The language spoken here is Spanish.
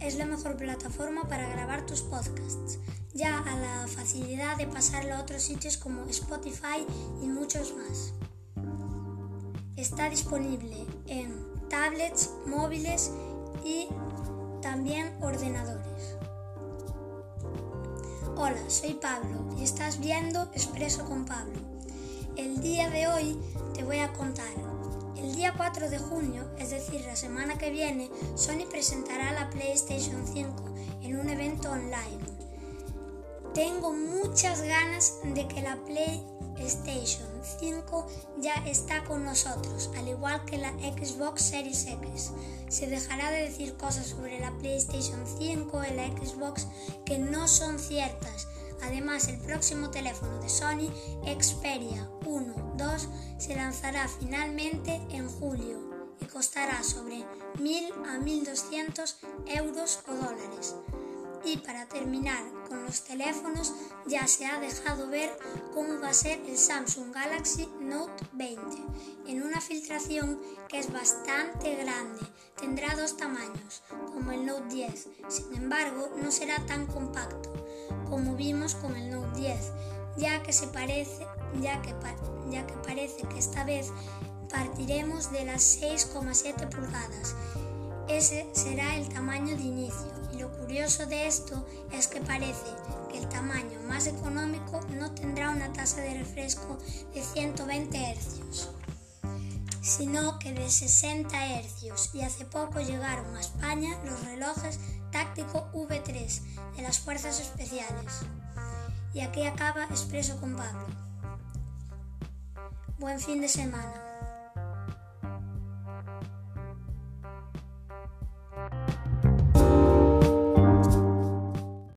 es la mejor plataforma para grabar tus podcasts, ya a la facilidad de pasarlo a otros sitios como Spotify y muchos más. Está disponible en tablets, móviles y también ordenadores. Hola, soy Pablo y estás viendo Expreso con Pablo. El día de hoy te voy a contar. El día 4 de junio, es decir, la semana que viene, Sony presentará la PlayStation 5 en un evento online. Tengo muchas ganas de que la PlayStation 5 ya está con nosotros, al igual que la Xbox Series X. Se dejará de decir cosas sobre la PlayStation 5 y la Xbox que no son ciertas. Además, el próximo teléfono de Sony, Xperia 1 2, se lanzará finalmente en julio y costará sobre 1.000 a 1.200 euros o dólares. Y para terminar con los teléfonos, ya se ha dejado ver cómo va a ser el Samsung Galaxy Note 20 en una filtración que es bastante grande. Tendrá dos tamaños, como el Note 10. Sin embargo, no será tan compacto como vimos con el Note 10, ya que se parece, ya que, parece que esta vez partiremos de las 6,7 pulgadas. Ese será el tamaño de inicio lo curioso de esto es que parece que el tamaño más económico no tendrá una tasa de refresco de 120 Hz, sino que de 60 Hz y hace poco llegaron a España los relojes táctico V3 de las Fuerzas Especiales. Y aquí acaba Expreso con Pablo. Buen fin de semana.